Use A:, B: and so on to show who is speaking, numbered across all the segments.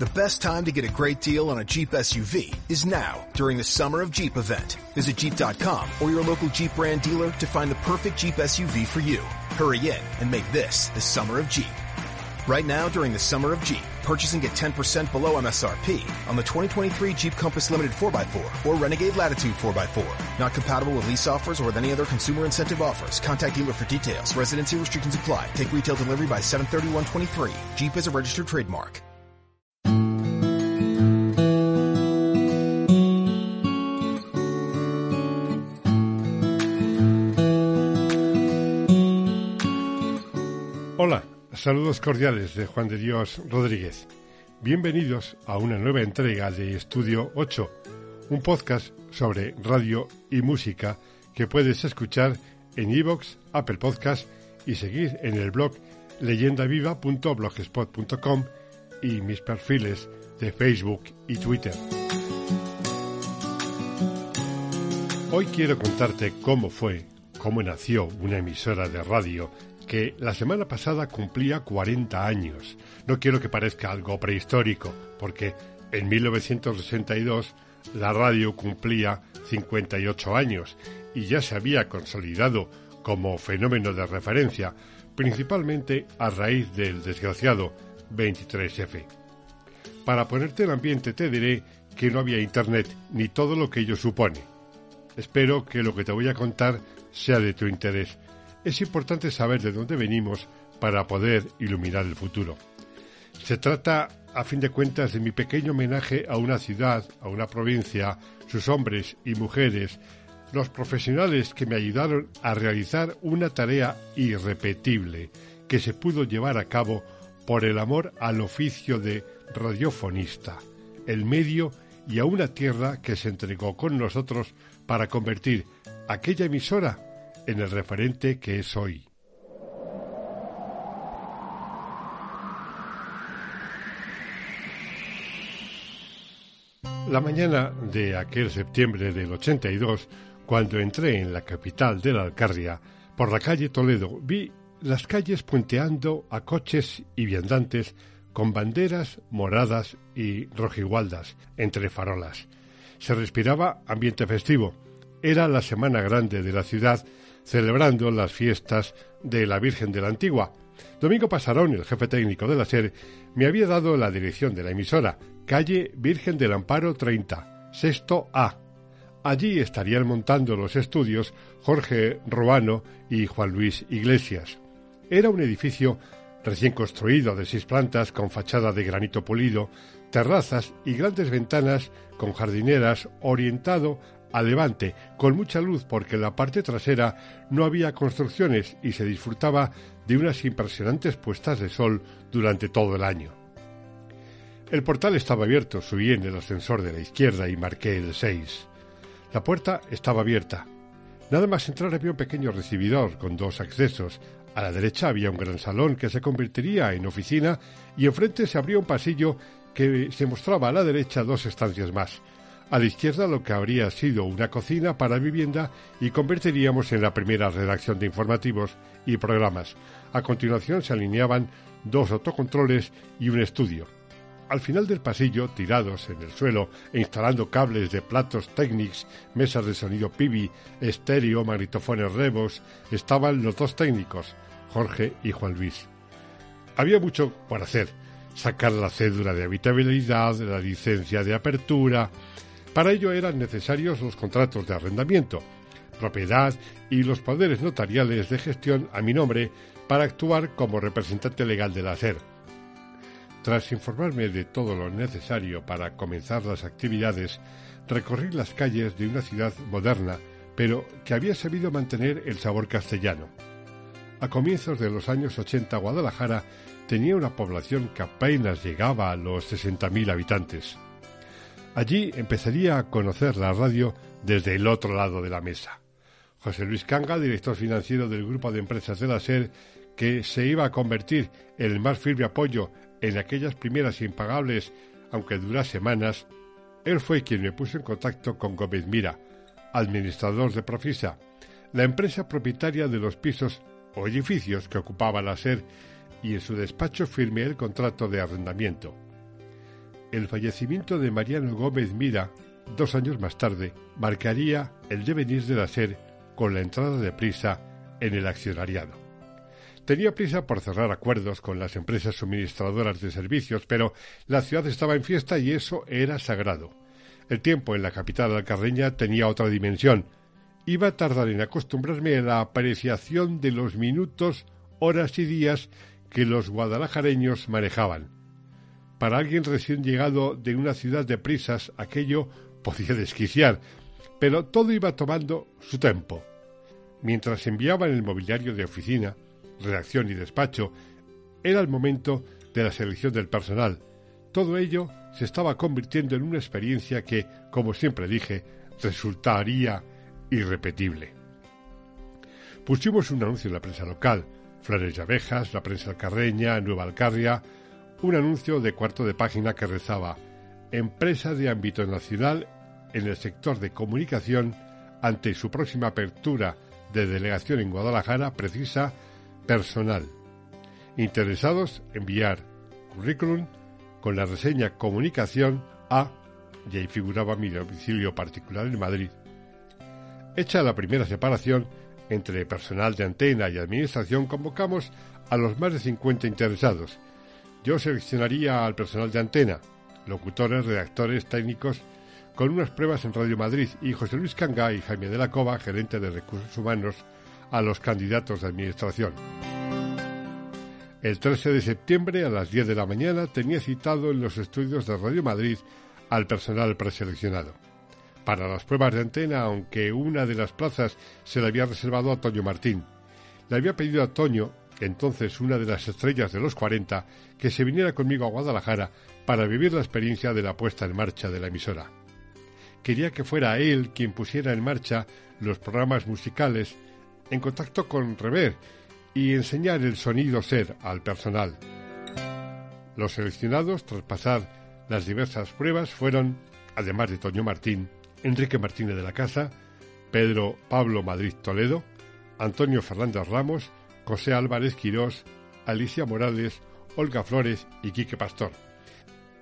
A: The best time to get a great deal on a Jeep SUV is now during the Summer of Jeep event. Visit Jeep.com or your local Jeep brand dealer to find the perfect Jeep SUV for you. Hurry in and make this the Summer of Jeep. Right now during the Summer of Jeep, purchase and get 10% below MSRP on the 2023 Jeep Compass Limited 4x4 or Renegade Latitude 4x4. Not compatible with lease offers or with any other consumer incentive offers. Contact dealer for details. Residency restrictions apply. Take retail delivery by 731.23. Jeep is a registered trademark.
B: Saludos cordiales de Juan de Dios Rodríguez. Bienvenidos a una nueva entrega de Estudio 8, un podcast sobre radio y música que puedes escuchar en iVoox, Apple Podcast y seguir en el blog leyendaviva.blogspot.com y mis perfiles de Facebook y Twitter. Hoy quiero contarte cómo fue, cómo nació una emisora de radio que la semana pasada cumplía 40 años. No quiero que parezca algo prehistórico, porque en 1962 la radio cumplía 58 años y ya se había consolidado como fenómeno de referencia, principalmente a raíz del desgraciado 23F. Para ponerte el ambiente te diré que no había Internet ni todo lo que ello supone. Espero que lo que te voy a contar sea de tu interés es importante saber de dónde venimos para poder iluminar el futuro. Se trata, a fin de cuentas, de mi pequeño homenaje a una ciudad, a una provincia, sus hombres y mujeres, los profesionales que me ayudaron a realizar una tarea irrepetible que se pudo llevar a cabo por el amor al oficio de radiofonista, el medio y a una tierra que se entregó con nosotros para convertir aquella emisora en el referente que es hoy. La mañana de aquel septiembre del 82, cuando entré en la capital de la Alcarria, por la calle Toledo, vi las calles puenteando a coches y viandantes con banderas moradas y rojigualdas entre farolas. Se respiraba ambiente festivo. Era la semana grande de la ciudad celebrando las fiestas de la Virgen de la Antigua. Domingo Pasarón, el jefe técnico de la SER, me había dado la dirección de la emisora, calle Virgen del Amparo 30, sexto A. Allí estarían montando los estudios Jorge Ruano y Juan Luis Iglesias. Era un edificio recién construido de seis plantas con fachada de granito pulido, terrazas y grandes ventanas con jardineras orientado a levante, con mucha luz porque en la parte trasera no había construcciones y se disfrutaba de unas impresionantes puestas de sol durante todo el año. El portal estaba abierto, subí en el ascensor de la izquierda y marqué el 6. La puerta estaba abierta. Nada más entrar había un pequeño recibidor con dos accesos. A la derecha había un gran salón que se convertiría en oficina y enfrente se abrió un pasillo que se mostraba a la derecha dos estancias más. A la izquierda lo que habría sido una cocina para vivienda y convertiríamos en la primera redacción de informativos y programas. A continuación se alineaban dos autocontroles y un estudio. Al final del pasillo, tirados en el suelo e instalando cables de platos Technics, mesas de sonido Pibi, estéreo, magnetofones Revos, estaban los dos técnicos, Jorge y Juan Luis. Había mucho por hacer. Sacar la cédula de habitabilidad, la licencia de apertura, para ello eran necesarios los contratos de arrendamiento, propiedad y los poderes notariales de gestión a mi nombre para actuar como representante legal de la SER. Tras informarme de todo lo necesario para comenzar las actividades, recorrí las calles de una ciudad moderna, pero que había sabido mantener el sabor castellano. A comienzos de los años 80 Guadalajara tenía una población que apenas llegaba a los 60.000 habitantes. Allí empezaría a conocer la radio desde el otro lado de la mesa. José Luis Canga, director financiero del grupo de empresas de la SER, que se iba a convertir en el más firme apoyo en aquellas primeras impagables, aunque duras semanas, él fue quien me puso en contacto con Gómez Mira, administrador de Profisa, la empresa propietaria de los pisos o edificios que ocupaba la SER, y en su despacho firmé el contrato de arrendamiento. El fallecimiento de Mariano Gómez Mira, dos años más tarde, marcaría el devenir de la con la entrada de prisa en el accionariado. Tenía prisa por cerrar acuerdos con las empresas suministradoras de servicios, pero la ciudad estaba en fiesta y eso era sagrado. El tiempo en la capital alcarreña tenía otra dimensión. Iba a tardar en acostumbrarme a la apreciación de los minutos, horas y días que los guadalajareños manejaban. Para alguien recién llegado de una ciudad de prisas, aquello podía desquiciar, pero todo iba tomando su tiempo. Mientras enviaban el mobiliario de oficina, redacción y despacho, era el momento de la selección del personal. Todo ello se estaba convirtiendo en una experiencia que, como siempre dije, resultaría irrepetible. Pusimos un anuncio en la prensa local, Flores y Abejas, la prensa alcarreña, Nueva Alcarria, un anuncio de cuarto de página que rezaba Empresa de ámbito nacional en el sector de comunicación ante su próxima apertura de delegación en Guadalajara precisa personal. Interesados, enviar currículum con la reseña comunicación a, y ahí figuraba mi domicilio particular en Madrid. Hecha la primera separación entre personal de antena y administración, convocamos a los más de 50 interesados. Yo seleccionaría al personal de antena, locutores, redactores, técnicos, con unas pruebas en Radio Madrid y José Luis Canga y Jaime de la Cova, gerente de recursos humanos, a los candidatos de administración. El 13 de septiembre a las 10 de la mañana tenía citado en los estudios de Radio Madrid al personal preseleccionado. Para las pruebas de antena, aunque una de las plazas se le había reservado a Toño Martín, le había pedido a Toño, entonces una de las estrellas de los 40, que se viniera conmigo a Guadalajara para vivir la experiencia de la puesta en marcha de la emisora. Quería que fuera él quien pusiera en marcha los programas musicales en contacto con Rever, y enseñar el sonido ser al personal. Los seleccionados, tras pasar las diversas pruebas, fueron, además de Toño Martín, Enrique Martínez de la Casa, Pedro Pablo Madrid Toledo, Antonio Fernández Ramos, José Álvarez Quirós, Alicia Morales, Olga Flores y Quique Pastor.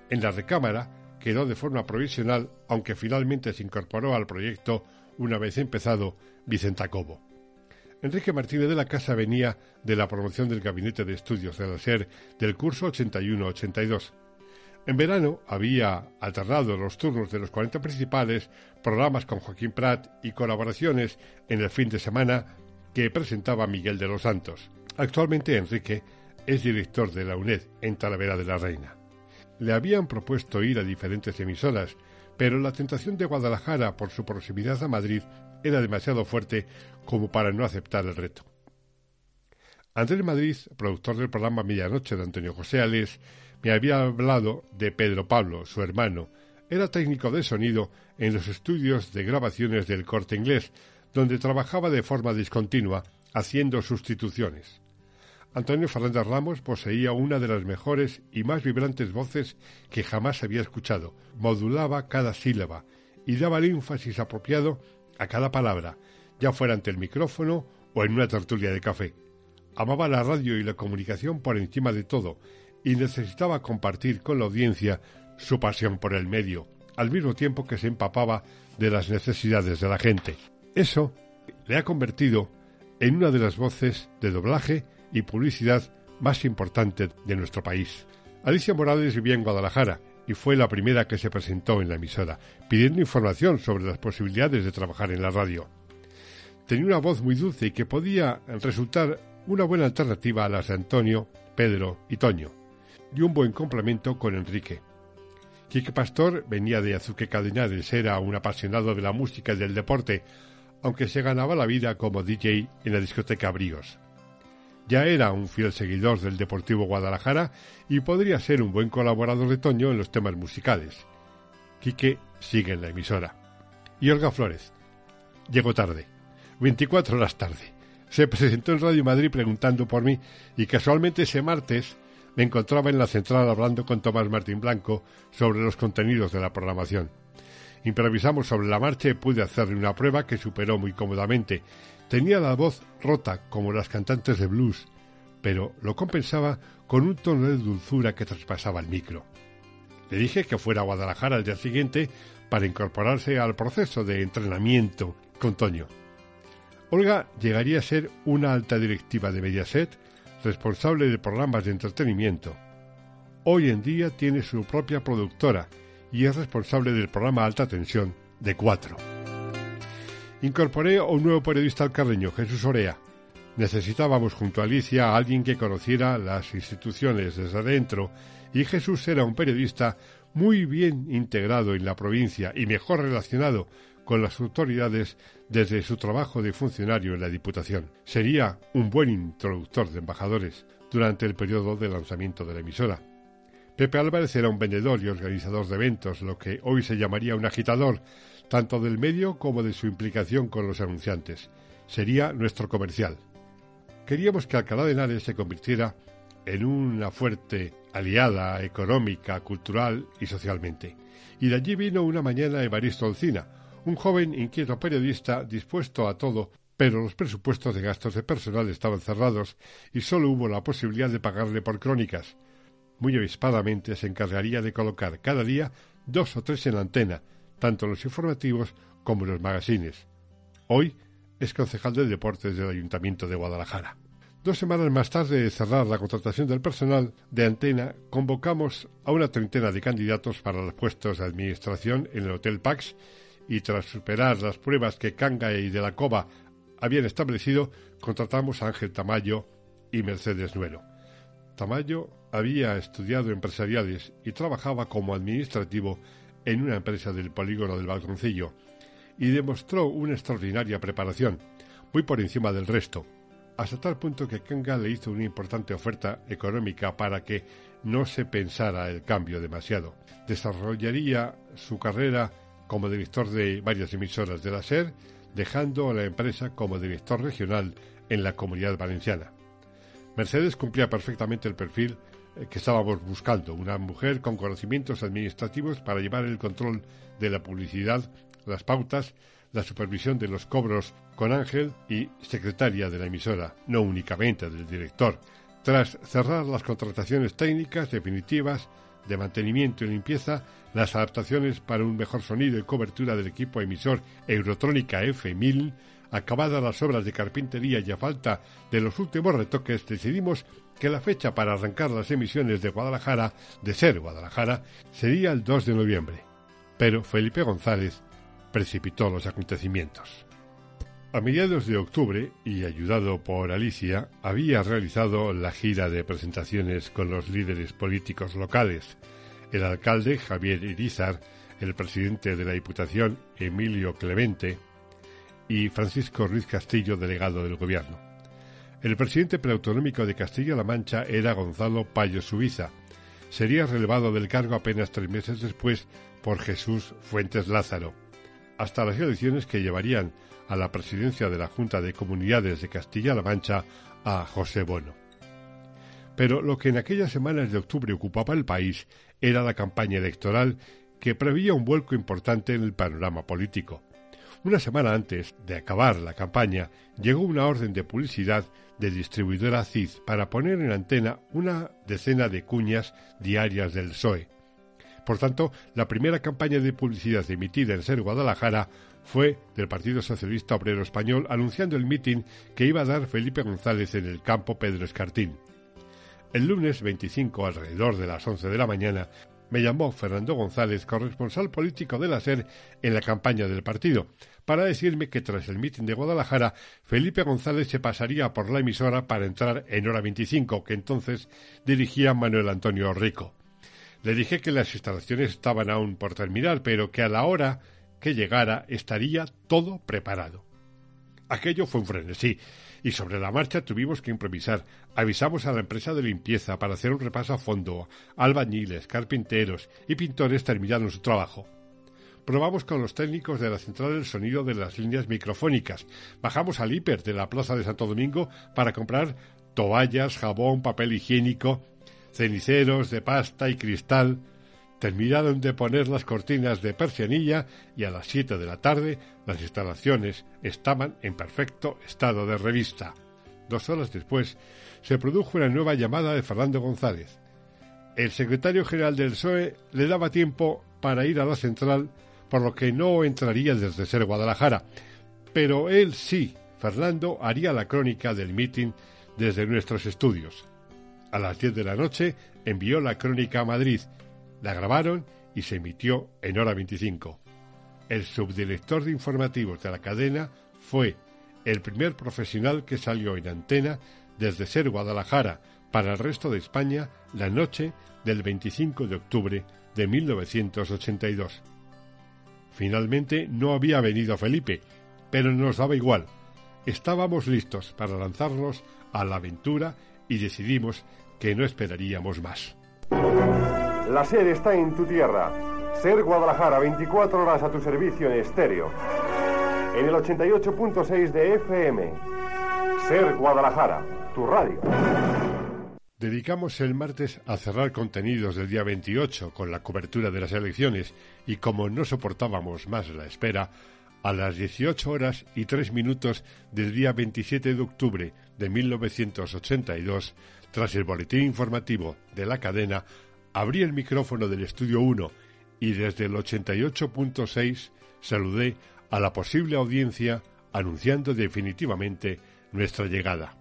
B: En la recámara quedó de forma provisional, aunque finalmente se incorporó al proyecto una vez empezado Vicenta Cobo. Enrique Martínez de la Casa venía de la promoción del Gabinete de Estudios de la SER del curso 81-82. En verano había alternado los turnos de los 40 principales, programas con Joaquín Prat y colaboraciones en el fin de semana que presentaba Miguel de los Santos. Actualmente Enrique es director de la UNED en Talavera de la Reina. Le habían propuesto ir a diferentes emisoras, pero la tentación de Guadalajara por su proximidad a Madrid era demasiado fuerte como para no aceptar el reto. Andrés Madrid, productor del programa Medianoche de Antonio José Alés, me había hablado de Pedro Pablo, su hermano. Era técnico de sonido en los estudios de grabaciones del corte inglés, donde trabajaba de forma discontinua, haciendo sustituciones. Antonio Fernández Ramos poseía una de las mejores y más vibrantes voces que jamás había escuchado. Modulaba cada sílaba y daba el énfasis apropiado a cada palabra, ya fuera ante el micrófono o en una tertulia de café. Amaba la radio y la comunicación por encima de todo y necesitaba compartir con la audiencia su pasión por el medio, al mismo tiempo que se empapaba de las necesidades de la gente. Eso le ha convertido en una de las voces de doblaje y publicidad más importante de nuestro país. Alicia Morales vivía en Guadalajara y fue la primera que se presentó en la emisora, pidiendo información sobre las posibilidades de trabajar en la radio. Tenía una voz muy dulce y que podía resultar una buena alternativa a las de Antonio, Pedro y Toño, y un buen complemento con Enrique. Quique Pastor venía de Azuque Cadenares, era un apasionado de la música y del deporte, aunque se ganaba la vida como DJ en la discoteca Bríos. Ya era un fiel seguidor del Deportivo Guadalajara y podría ser un buen colaborador de Toño en los temas musicales. Quique sigue en la emisora. Y Olga Flores. Llegó tarde. 24 horas tarde. Se presentó en Radio Madrid preguntando por mí y casualmente ese martes me encontraba en la central hablando con Tomás Martín Blanco sobre los contenidos de la programación. Improvisamos sobre la marcha y pude hacerle una prueba que superó muy cómodamente Tenía la voz rota como las cantantes de blues, pero lo compensaba con un tono de dulzura que traspasaba el micro. Le dije que fuera a Guadalajara al día siguiente para incorporarse al proceso de entrenamiento con Toño. Olga llegaría a ser una alta directiva de Mediaset, responsable de programas de entretenimiento. Hoy en día tiene su propia productora y es responsable del programa Alta Tensión de Cuatro. Incorporé a un nuevo periodista al carreño, Jesús Orea. Necesitábamos junto a Alicia a alguien que conociera las instituciones desde adentro y Jesús era un periodista muy bien integrado en la provincia y mejor relacionado con las autoridades desde su trabajo de funcionario en la Diputación. Sería un buen introductor de embajadores durante el periodo de lanzamiento de la emisora. Pepe Álvarez era un vendedor y organizador de eventos, lo que hoy se llamaría un agitador, tanto del medio como de su implicación con los anunciantes. Sería nuestro comercial. Queríamos que Alcalá de Henares se convirtiera en una fuerte aliada económica, cultural y socialmente. Y de allí vino una mañana Evaristo Olcina, un joven inquieto periodista dispuesto a todo, pero los presupuestos de gastos de personal estaban cerrados y solo hubo la posibilidad de pagarle por crónicas. Muy avispadamente se encargaría de colocar cada día dos o tres en la antena, tanto los informativos como los magazines. Hoy es concejal de deportes del Ayuntamiento de Guadalajara. Dos semanas más tarde de cerrar la contratación del personal de antena, convocamos a una treintena de candidatos para los puestos de administración en el Hotel Pax y tras superar las pruebas que Canga y de la Cova habían establecido, contratamos a Ángel Tamayo y Mercedes Nuero. Tamayo había estudiado empresariales y trabajaba como administrativo en una empresa del polígono del Balconcillo y demostró una extraordinaria preparación, muy por encima del resto, hasta tal punto que Kanga le hizo una importante oferta económica para que no se pensara el cambio demasiado. Desarrollaría su carrera como director de varias emisoras de la SER, dejando a la empresa como director regional en la comunidad valenciana. Mercedes cumplía perfectamente el perfil eh, que estábamos buscando, una mujer con conocimientos administrativos para llevar el control de la publicidad, las pautas, la supervisión de los cobros con Ángel y secretaria de la emisora, no únicamente del director. Tras cerrar las contrataciones técnicas definitivas, de mantenimiento y limpieza, las adaptaciones para un mejor sonido y cobertura del equipo emisor Eurotrónica F1000, acabadas las obras de carpintería y a falta de los últimos retoques, decidimos que la fecha para arrancar las emisiones de Guadalajara, de ser Guadalajara, sería el 2 de noviembre. Pero Felipe González precipitó los acontecimientos. A mediados de octubre, y ayudado por Alicia, había realizado la gira de presentaciones con los líderes políticos locales. El alcalde Javier Irizar, el presidente de la Diputación Emilio Clemente y Francisco Ruiz Castillo, delegado del Gobierno. El presidente preautonómico de Castilla-La Mancha era Gonzalo Payo Subiza. Sería relevado del cargo apenas tres meses después por Jesús Fuentes Lázaro, hasta las elecciones que llevarían a la presidencia de la Junta de Comunidades de Castilla-La Mancha a José Bono. Pero lo que en aquellas semanas de octubre ocupaba el país era la campaña electoral que preveía un vuelco importante en el panorama político. Una semana antes de acabar la campaña, llegó una orden de publicidad de distribuidora CID para poner en antena una decena de cuñas diarias del PSOE. Por tanto, la primera campaña de publicidad emitida en Ser Guadalajara fue del Partido Socialista Obrero Español anunciando el mitin que iba a dar Felipe González en el campo Pedro Escartín. El lunes 25, alrededor de las 11 de la mañana, me llamó Fernando González, corresponsal político de la SER en la campaña del partido, para decirme que tras el mitin de Guadalajara, Felipe González se pasaría por la emisora para entrar en hora 25, que entonces dirigía Manuel Antonio Rico. Le dije que las instalaciones estaban aún por terminar, pero que a la hora que llegara estaría todo preparado. Aquello fue un frenesí, y sobre la marcha tuvimos que improvisar. Avisamos a la empresa de limpieza para hacer un repaso a fondo. Albañiles, carpinteros y pintores terminaron su trabajo. Probamos con los técnicos de la central del sonido de las líneas microfónicas. Bajamos al hiper de la Plaza de Santo Domingo para comprar toallas, jabón, papel higiénico, ceniceros de pasta y cristal, terminaron de poner las cortinas de persianilla y a las siete de la tarde las instalaciones estaban en perfecto estado de revista. Dos horas después se produjo una nueva llamada de Fernando González. El secretario general del PSOE le daba tiempo para ir a la central, por lo que no entraría desde ser Guadalajara. Pero él sí, Fernando, haría la crónica del mitin desde nuestros estudios. A las 10 de la noche envió la crónica a Madrid, la grabaron y se emitió en hora 25. El subdirector de informativos de la cadena fue el primer profesional que salió en antena desde ser Guadalajara para el resto de España la noche del 25 de octubre de 1982. Finalmente no había venido Felipe, pero nos daba igual. Estábamos listos para lanzarnos a la aventura y decidimos que no esperaríamos más.
C: La sede está en tu tierra. Ser Guadalajara, 24 horas a tu servicio en estéreo. En el 88.6 de FM. Ser Guadalajara, tu radio.
B: Dedicamos el martes a cerrar contenidos del día 28 con la cobertura de las elecciones y como no soportábamos más la espera, a las 18 horas y 3 minutos del día 27 de octubre de 1982, tras el boletín informativo de la cadena, abrí el micrófono del estudio 1 y desde el 88.6 saludé a la posible audiencia anunciando definitivamente nuestra llegada.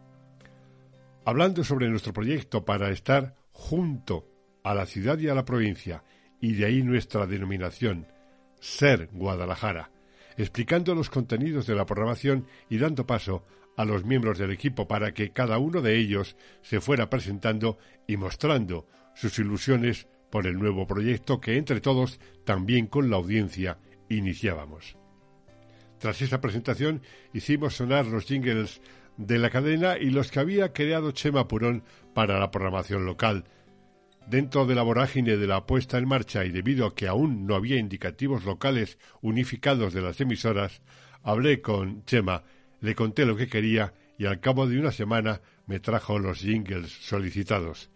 B: Hablando sobre nuestro proyecto para estar junto a la ciudad y a la provincia, y de ahí nuestra denominación, Ser Guadalajara, explicando los contenidos de la programación y dando paso a los miembros del equipo para que cada uno de ellos se fuera presentando y mostrando sus ilusiones por el nuevo proyecto que entre todos, también con la audiencia, iniciábamos. Tras esa presentación hicimos sonar los jingles de la cadena y los que había creado Chema Purón para la programación local, Dentro de la vorágine de la puesta en marcha y debido a que aún no había indicativos locales unificados de las emisoras, hablé con Chema, le conté lo que quería y al cabo de una semana me trajo los jingles solicitados.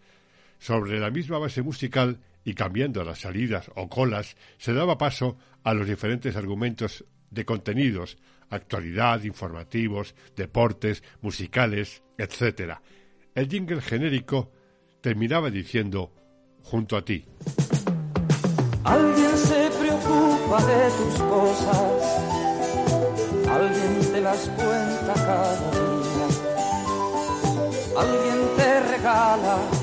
B: Sobre la misma base musical y cambiando las salidas o colas, se daba paso a los diferentes argumentos de contenidos, actualidad, informativos, deportes, musicales, etc. El jingle genérico terminaba diciendo junto a ti.
D: Alguien se preocupa de tus cosas, alguien te las cuenta cada día, alguien te regala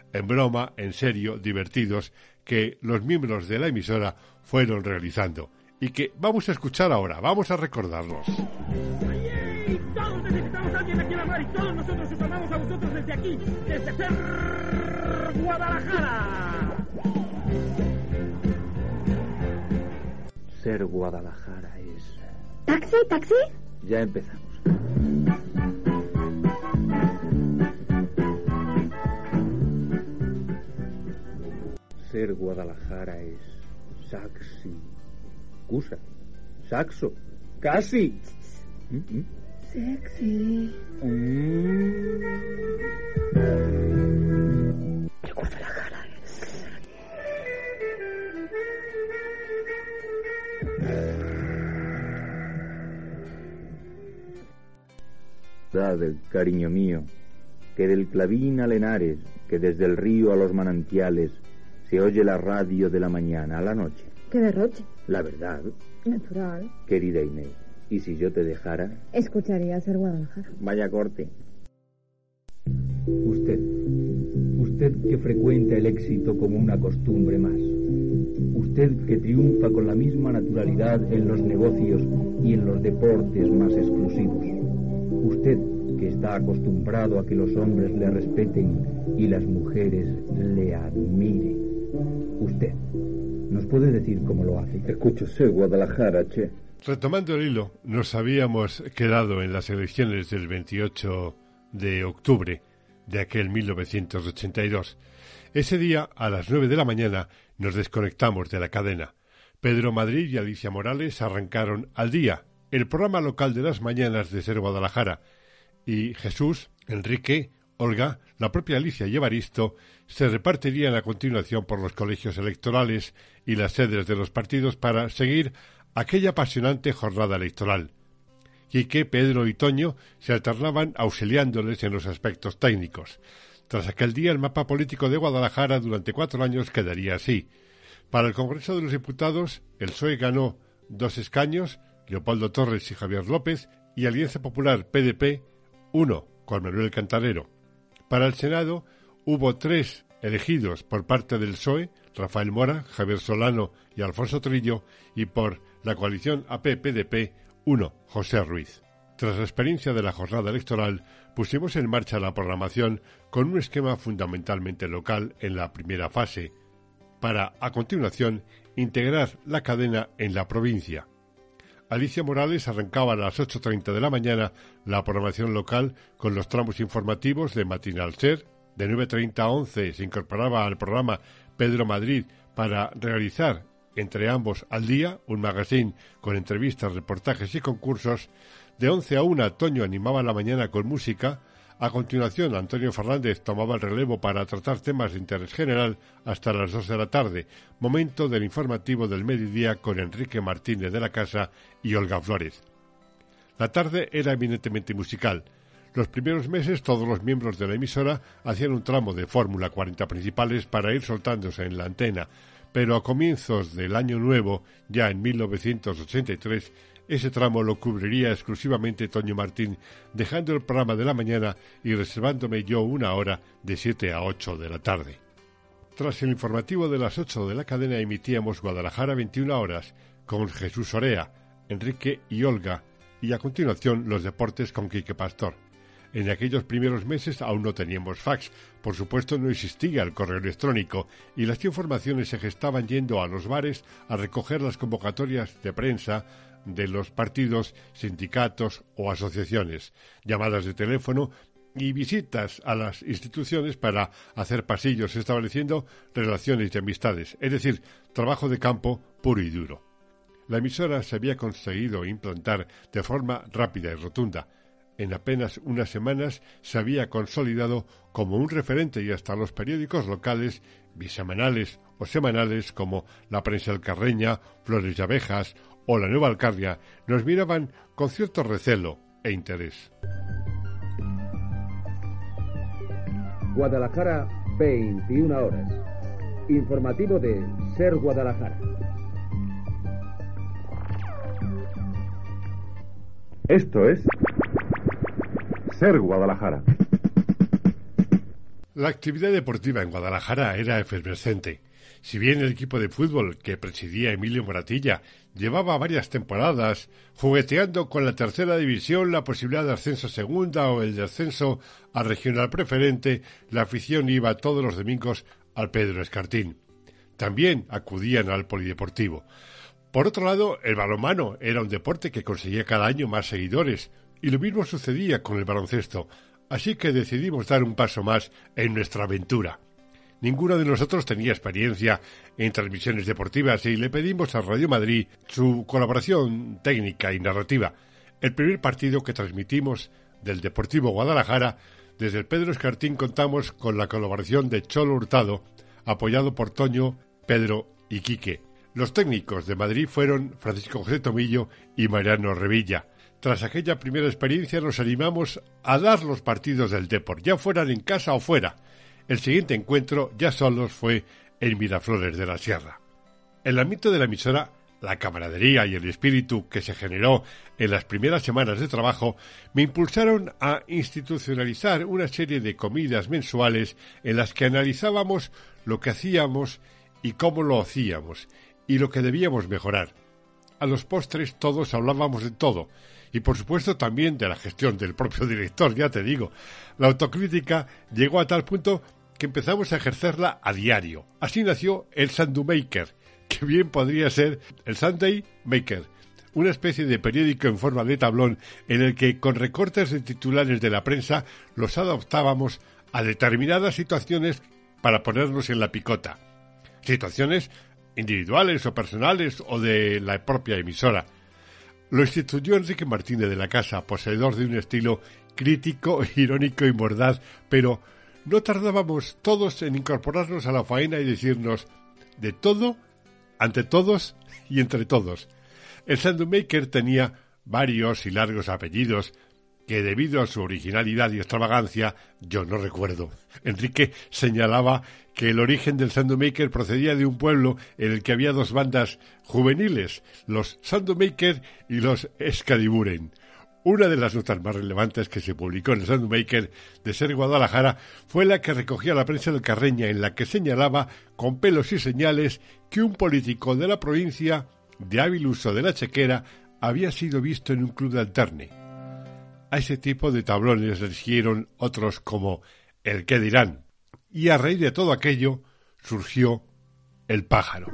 B: en broma, en serio, divertidos, que los miembros de la emisora fueron realizando y que vamos a escuchar ahora, vamos a recordarlos.
E: Todos necesitamos a alguien aquí en la mar y todos nosotros os amamos a vosotros desde aquí, desde Ser Guadalajara.
F: Ser Guadalajara es...
G: ¿Taxi? ¿Taxi?
F: Ya empezamos. Ser Guadalajara es saxi. Cusa. Saxo. Casi.
G: Sexy.
F: Mm.
G: Guadalajara es.
F: Cariño mío, que del Clavín a Lenares, que desde el río a los manantiales, se oye la radio de la mañana a la noche.
G: ¿Qué derroche?
F: La verdad,
G: Natural.
F: querida Inés. ¿Y si yo te dejara?
G: Escucharía ser Guadalajara.
F: Vaya corte. Usted, usted que frecuenta el éxito como una costumbre más. Usted que triunfa con la misma naturalidad en los negocios y en los deportes más exclusivos. Usted que está acostumbrado a que los hombres le respeten y las mujeres le admiren. Usted, ¿nos puede decir cómo lo hace?
H: Escúchese, Guadalajara, che.
B: Retomando el hilo, nos habíamos quedado en las elecciones del 28 de octubre de aquel 1982. Ese día, a las nueve de la mañana, nos desconectamos de la cadena. Pedro Madrid y Alicia Morales arrancaron al día, el programa local de las mañanas de Ser Guadalajara, y Jesús, Enrique, Olga, la propia Alicia y Evaristo se repartirían a continuación por los colegios electorales y las sedes de los partidos para seguir aquella apasionante jornada electoral. Quique, Pedro y Toño se alternaban auxiliándoles en los aspectos técnicos. Tras aquel día, el mapa político de Guadalajara durante cuatro años quedaría así. Para el Congreso de los Diputados, el PSOE ganó dos escaños, Leopoldo Torres y Javier López, y Alianza Popular PDP, uno, con Manuel Cantarero. Para el Senado hubo tres elegidos por parte del PSOE, Rafael Mora, Javier Solano y Alfonso Trillo, y por la coalición AP-PDP, uno, José Ruiz. Tras la experiencia de la jornada electoral, pusimos en marcha la programación con un esquema fundamentalmente local en la primera fase, para, a continuación, integrar la cadena en la provincia. Alicia Morales arrancaba a las 8.30 de la mañana la programación local con los tramos informativos de Matinal Ser. De 9.30 a 11 se incorporaba al programa Pedro Madrid para realizar entre ambos al día, un magazine con entrevistas, reportajes y concursos. De 11 a 1 Toño animaba la mañana con música. A continuación, Antonio Fernández tomaba el relevo para tratar temas de interés general hasta las 2 de la tarde, momento del informativo del mediodía con Enrique Martínez de la Casa y Olga Flores. La tarde era eminentemente musical. Los primeros meses todos los miembros de la emisora hacían un tramo de Fórmula 40 principales para ir soltándose en la antena, pero a comienzos del año nuevo, ya en 1983, ese tramo lo cubriría exclusivamente Toño Martín, dejando el programa de la mañana y reservándome yo una hora de 7 a 8 de la tarde. Tras el informativo de las 8 de la cadena emitíamos Guadalajara 21 horas con Jesús Orea, Enrique y Olga, y a continuación los deportes con Quique Pastor. En aquellos primeros meses aún no teníamos fax, por supuesto no existía el correo electrónico y las informaciones se gestaban yendo a los bares a recoger las convocatorias de prensa de los partidos, sindicatos o asociaciones, llamadas de teléfono y visitas a las instituciones para hacer pasillos estableciendo relaciones y amistades, es decir, trabajo de campo puro y duro. La emisora se había conseguido implantar de forma rápida y rotunda, en apenas unas semanas se había consolidado como un referente y hasta los periódicos locales, bisemanales o semanales como La Prensa Carreña, Flores y Abejas o La Nueva Alcarria nos miraban con cierto recelo e interés.
F: Guadalajara, 21 horas. Informativo de Ser Guadalajara.
C: Esto es Ser Guadalajara.
B: La actividad deportiva en Guadalajara era efervescente. Si bien el equipo de fútbol que presidía Emilio Moratilla llevaba varias temporadas jugueteando con la tercera división, la posibilidad de ascenso segunda o el de ascenso a regional preferente, la afición iba todos los domingos al Pedro Escartín. También acudían al polideportivo. Por otro lado, el balonmano era un deporte que conseguía cada año más seguidores, y lo mismo sucedía con el baloncesto, así que decidimos dar un paso más en nuestra aventura. Ninguno de nosotros tenía experiencia en transmisiones deportivas y le pedimos a Radio Madrid su colaboración técnica y narrativa. El primer partido que transmitimos del Deportivo Guadalajara, desde el Pedro Escartín contamos con la colaboración de Cholo Hurtado, apoyado por Toño, Pedro y Quique. Los técnicos de Madrid fueron Francisco José Tomillo y Mariano Revilla. Tras aquella primera experiencia nos animamos a dar los partidos del Deport, ya fueran en casa o fuera. El siguiente encuentro ya solos fue en Miraflores de la Sierra. El ámbito de la emisora, la camaradería y el espíritu que se generó en las primeras semanas de trabajo me impulsaron a institucionalizar una serie de comidas mensuales en las que analizábamos lo que hacíamos y cómo lo hacíamos y lo que debíamos mejorar. A los postres todos hablábamos de todo, y por supuesto también de la gestión del propio director, ya te digo. La autocrítica llegó a tal punto que empezamos a ejercerla a diario. Así nació el Sandu Maker, que bien podría ser el Sunday Maker, una especie de periódico en forma de tablón en el que con recortes de titulares de la prensa los adoptábamos a determinadas situaciones para ponernos en la picota. Situaciones individuales o personales o de la propia emisora. Lo instituyó Enrique Martínez de la Casa, poseedor de un estilo crítico, irónico y mordaz, pero no tardábamos todos en incorporarnos a la faena y decirnos de todo, ante todos y entre todos. El Maker tenía varios y largos apellidos que debido a su originalidad y extravagancia yo no recuerdo. Enrique señalaba que el origen del Maker procedía de un pueblo en el que había dos bandas juveniles, los Maker y los Excalibur. Una de las notas más relevantes que se publicó en el Maker de Ser Guadalajara fue la que recogía la prensa del Carreña, en la que señalaba, con pelos y señales, que un político de la provincia, de hábil uso de la chequera, había sido visto en un club de alterne. A ese tipo de tablones le siguieron otros como El qué dirán, y a raíz de todo aquello surgió El pájaro.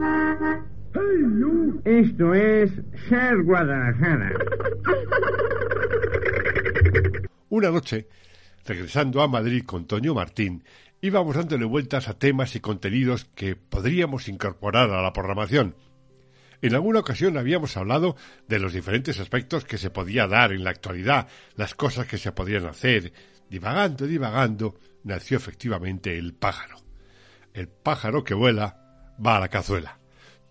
I: Esto es Ser Guadalajara.
B: Una noche, regresando a Madrid con Toño Martín, íbamos dándole vueltas a temas y contenidos que podríamos incorporar a la programación. En alguna ocasión habíamos hablado de los diferentes aspectos que se podía dar en la actualidad, las cosas que se podían hacer. Divagando, divagando, nació efectivamente el pájaro. El pájaro que vuela va a la cazuela.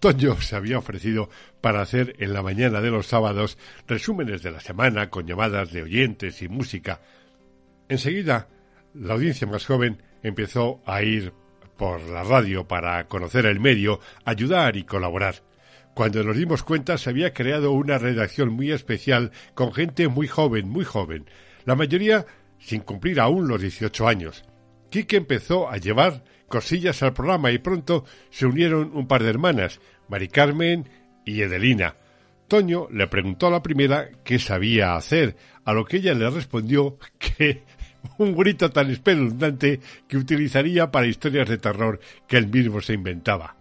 B: Toño se había ofrecido para hacer en la mañana de los sábados resúmenes de la semana con llamadas de oyentes y música. Enseguida, la audiencia más joven empezó a ir por la radio para conocer el medio, ayudar y colaborar. Cuando nos dimos cuenta se había creado una redacción muy especial con gente muy joven, muy joven, la mayoría sin cumplir aún los 18 años. Quique empezó a llevar cosillas al programa y pronto se unieron un par de hermanas, Mari Carmen y Edelina. Toño le preguntó a la primera qué sabía hacer, a lo que ella le respondió que un grito tan espeluznante que utilizaría para historias de terror que él mismo se inventaba.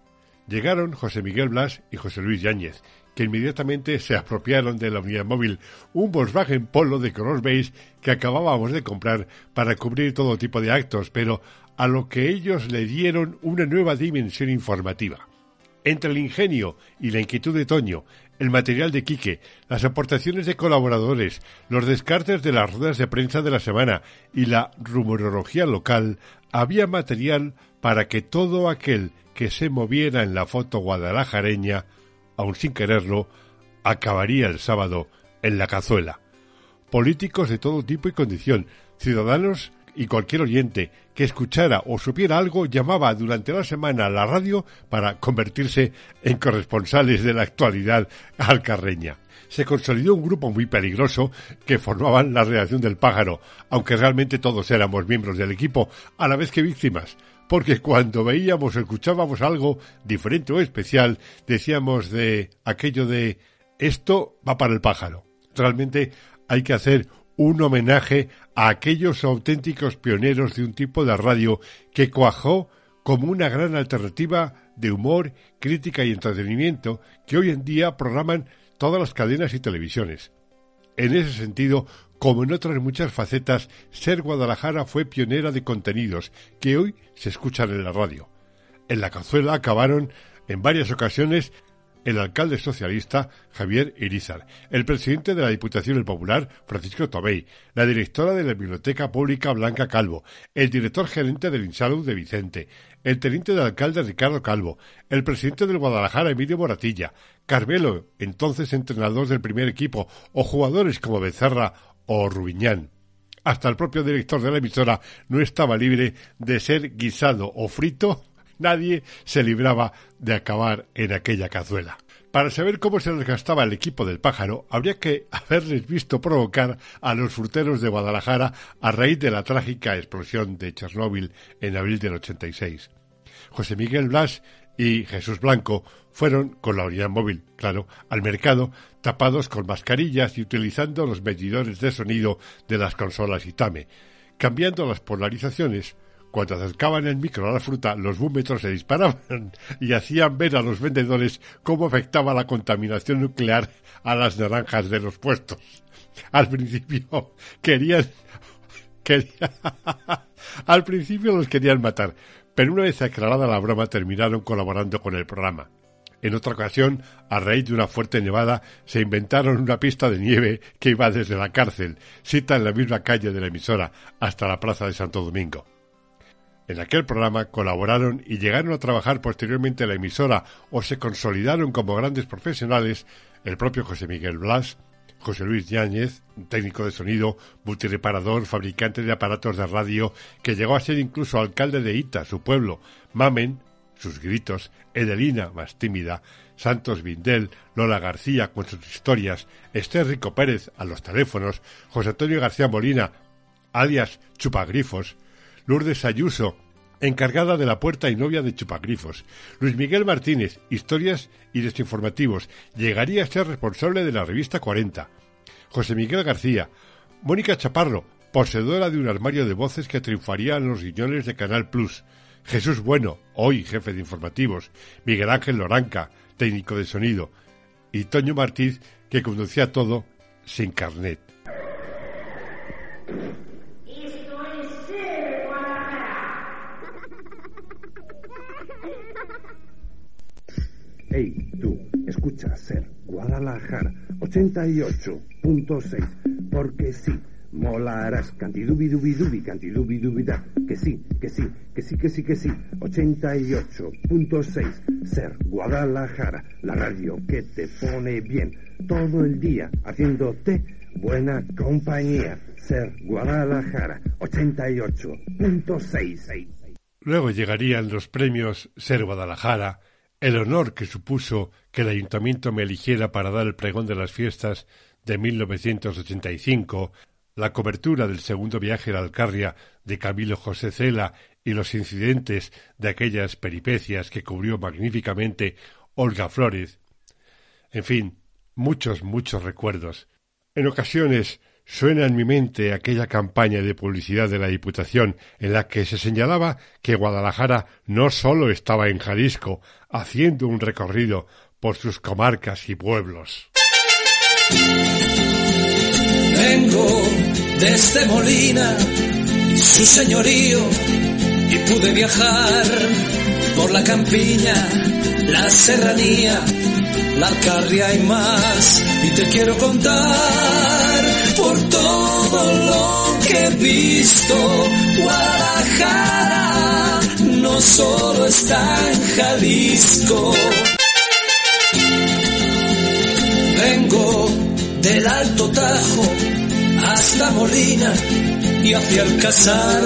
B: Llegaron José Miguel Blas y José Luis Yáñez, que inmediatamente se apropiaron de la unidad móvil, un Volkswagen Polo de color que acabábamos de comprar para cubrir todo tipo de actos, pero a lo que ellos le dieron una nueva dimensión informativa. Entre el ingenio y la inquietud de Toño, el material de Quique, las aportaciones de colaboradores, los descartes de las ruedas de prensa de la semana y la rumorología local, había material para que todo aquel que se moviera en la foto guadalajareña, aun sin quererlo, acabaría el sábado en la cazuela. Políticos de todo tipo y condición, ciudadanos y cualquier oyente que escuchara o supiera algo llamaba durante la semana a la radio para convertirse en corresponsales de la actualidad alcarreña. Se consolidó un grupo muy peligroso que formaban la redacción del pájaro, aunque realmente todos éramos miembros del equipo, a la vez que víctimas, porque cuando veíamos o escuchábamos algo diferente o especial, decíamos de aquello de esto va para el pájaro. Realmente hay que hacer un homenaje a aquellos auténticos pioneros de un tipo de radio que cuajó como una gran alternativa de humor, crítica y entretenimiento que hoy en día programan todas las cadenas y televisiones. En ese sentido, como en otras muchas facetas, Ser Guadalajara fue pionera de contenidos que hoy se escuchan en la radio. En la cazuela acabaron en varias ocasiones el alcalde socialista Javier Irizar, el presidente de la Diputación del Popular Francisco Tomei, la directora de la Biblioteca Pública Blanca Calvo, el director gerente del Insalud de Vicente, el teniente de alcalde Ricardo Calvo, el presidente del Guadalajara Emilio Moratilla, Carmelo, entonces entrenador del primer equipo, o jugadores como Becerra o Rubiñán. Hasta el propio director de la emisora no estaba libre de ser guisado o frito Nadie se libraba de acabar en aquella cazuela. Para saber cómo se desgastaba el equipo del pájaro, habría que haberles visto provocar a los fruteros de Guadalajara a raíz de la trágica explosión de Chernóbil en abril del 86. José Miguel Blas y Jesús Blanco fueron con la unidad móvil, claro, al mercado, tapados con mascarillas y utilizando los medidores de sonido de las consolas Itame, cambiando las polarizaciones cuando acercaban el micro a la fruta, los búmetros se disparaban y hacían ver a los vendedores cómo afectaba la contaminación nuclear a las naranjas de los puestos. Al principio querían, querían al principio los querían matar, Pero una vez aclarada la broma terminaron colaborando con el programa. En otra ocasión, a raíz de una fuerte nevada, se inventaron una pista de nieve que iba desde la cárcel, cita en la misma calle de la emisora, hasta la plaza de Santo Domingo. En aquel programa colaboraron y llegaron a trabajar posteriormente en la emisora o se consolidaron como grandes profesionales el propio José Miguel Blas, José Luis Yáñez, técnico de sonido, multireparador, fabricante de aparatos de radio, que llegó a ser incluso alcalde de Ita, su pueblo, Mamen, sus gritos, Edelina, más tímida, Santos Vindel, Lola García con sus historias, Esther Rico Pérez a los teléfonos, José Antonio García Molina, alias Chupagrifos, Lourdes Ayuso, encargada de la puerta y novia de Chupagrifos. Luis Miguel Martínez, historias y desinformativos, llegaría a ser responsable de la revista 40. José Miguel García, Mónica Chaparro, poseedora de un armario de voces que triunfaría en los guiñones de Canal Plus. Jesús Bueno, hoy jefe de informativos. Miguel Ángel Loranca, técnico de sonido. Y Toño Martínez, que conducía todo sin carnet.
H: Escucha, Ser Guadalajara 88.6, porque sí, molarás, cantidubi dubi dubi, cantidubi dubi da, que sí, que sí, que sí, que sí, que sí, 88.6, Ser Guadalajara, la radio que te pone bien, todo el día haciéndote buena compañía, Ser Guadalajara 88.6.
B: Luego llegarían los premios Ser Guadalajara, el honor que supuso que el ayuntamiento me eligiera para dar el pregón de las fiestas de 1985, la cobertura del segundo viaje a la Alcarria de Camilo José Cela y los incidentes de aquellas peripecias que cubrió magníficamente Olga Flores. En fin, muchos, muchos recuerdos. En ocasiones suena en mi mente aquella campaña de publicidad de la Diputación en la que se señalaba que Guadalajara no sólo estaba en Jalisco, haciendo un recorrido por sus comarcas y pueblos.
J: Vengo desde Molina su señorío y pude viajar por la campiña, la serranía, la alcarria y más. Y te quiero contar por todo lo que he visto. Guadalajara no solo está en Jalisco. Vengo del Alto Tajo hasta Molina y hacia el Casar.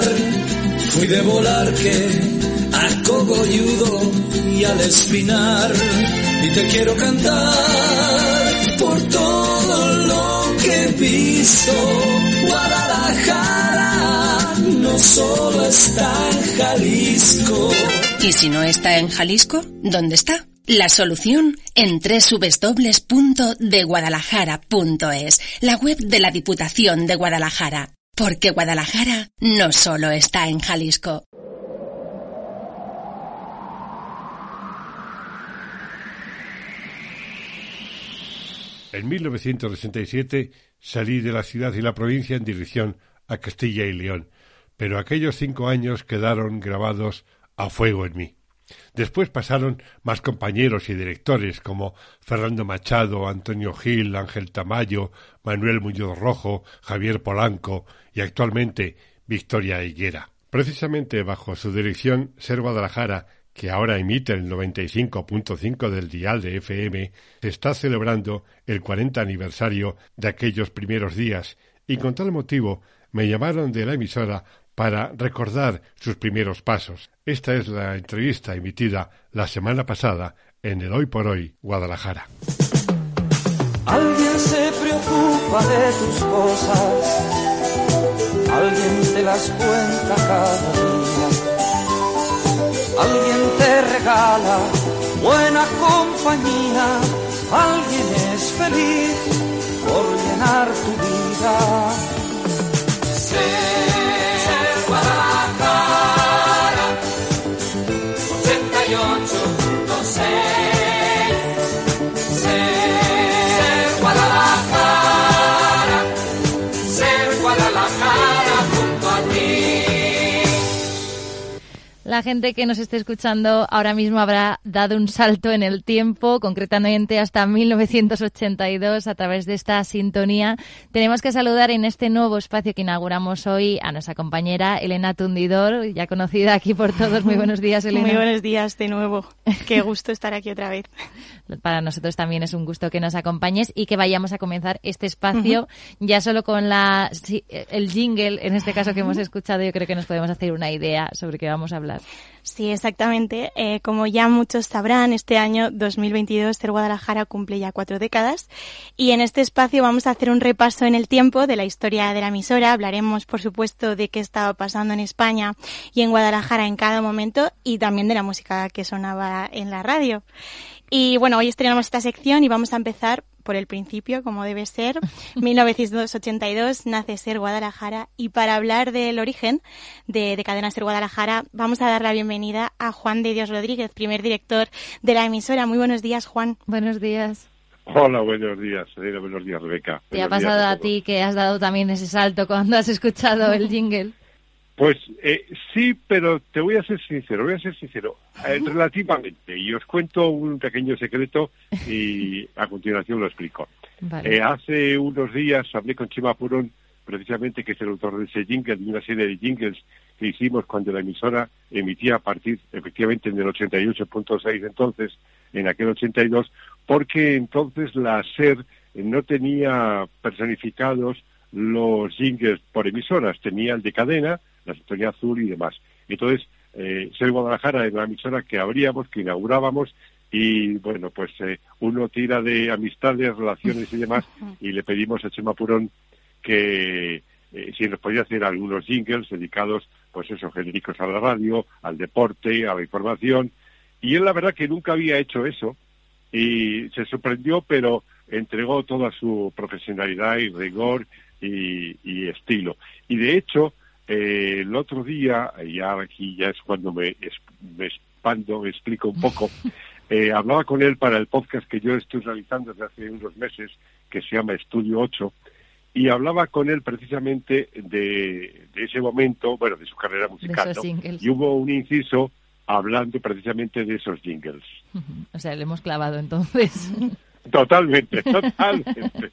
J: Fui de volar que a Cogolludo y al Espinar. Y te quiero cantar por todo que visto. Guadalajara no solo está en Jalisco.
K: ¿Y si no está en Jalisco? ¿Dónde está? La solución en www.deguadalajara.es, la web de la Diputación de Guadalajara. Porque Guadalajara no solo está en Jalisco.
B: En 1967 salí de la ciudad y la provincia en dirección a Castilla y León, pero aquellos cinco años quedaron grabados a fuego en mí. Después pasaron más compañeros y directores como Fernando Machado, Antonio Gil, Ángel Tamayo, Manuel Muñoz Rojo, Javier Polanco y actualmente Victoria Higuera. Precisamente bajo su dirección, Ser Guadalajara, que ahora emite el 95.5 del dial de FM, se está celebrando el 40 aniversario de aquellos primeros días y con tal motivo me llamaron de la emisora para recordar sus primeros pasos. Esta es la entrevista emitida la semana pasada en el Hoy por Hoy Guadalajara.
D: Alguien se preocupa de tus cosas, alguien te las cuenta cada día, alguien te regala buena compañía, alguien es feliz por llenar tu vida.
L: La gente que nos esté escuchando ahora mismo habrá dado un salto en el tiempo, concretamente hasta 1982, a través de esta sintonía. Tenemos que saludar en este nuevo espacio que inauguramos hoy a nuestra compañera Elena Tundidor, ya conocida aquí por todos. Muy buenos días, Elena.
M: Muy buenos días de nuevo. Qué gusto estar aquí otra vez.
L: Para nosotros también es un gusto que nos acompañes y que vayamos a comenzar este espacio ya solo con la el jingle, en este caso que hemos escuchado, yo creo que nos podemos hacer una idea sobre qué vamos a hablar.
M: Sí, exactamente. Eh, como ya muchos sabrán, este año 2022 Ser Guadalajara cumple ya cuatro décadas y en este espacio vamos a hacer un repaso en el tiempo de la historia de la emisora. Hablaremos, por supuesto, de qué estaba pasando en España y en Guadalajara en cada momento y también de la música que sonaba en la radio. Y bueno, hoy estrenamos esta sección y vamos a empezar por el principio, como debe ser. 1982 nace Ser Guadalajara y para hablar del origen de, de, Cadena Ser Guadalajara vamos a dar la bienvenida a Juan de Dios Rodríguez, primer director de la emisora. Muy buenos días, Juan.
L: Buenos días.
B: Hola, buenos días. Buenos días, Rebeca.
L: ¿Te ha pasado a, a ti que has dado también ese salto cuando has escuchado el jingle?
B: Pues eh, sí, pero te voy a ser sincero, voy a ser sincero, eh, relativamente, y os cuento un pequeño secreto y a continuación lo explico. Eh, hace unos días hablé con Chima Purón, precisamente que es el autor de ese jingle, de una serie de jingles que hicimos cuando la emisora emitía a partir, efectivamente, en el 88.6 entonces, en aquel 82, porque entonces la SER no tenía personificados los jingles por emisoras, tenía el de cadena, la sintonía azul y demás. Entonces, eh, Ser Guadalajara era una emisora que abríamos, que inaugurábamos y bueno, pues eh, uno tira de amistades, relaciones y demás y le pedimos a Chema Purón que eh, si nos podía hacer algunos jingles dedicados, pues eso, genéricos a la radio, al deporte, a la información. Y él la verdad que nunca había hecho eso y se sorprendió, pero entregó toda su profesionalidad y rigor y, y estilo. Y de hecho, eh, el otro día, ya aquí ya es cuando me, me expando, me explico un poco, eh, hablaba con él para el podcast que yo estoy realizando desde hace unos meses, que se llama Estudio 8, y hablaba con él precisamente de, ese momento, bueno, de su carrera musical, y hubo un inciso hablando precisamente de esos jingles.
L: O sea, le hemos clavado entonces.
B: Totalmente, totalmente.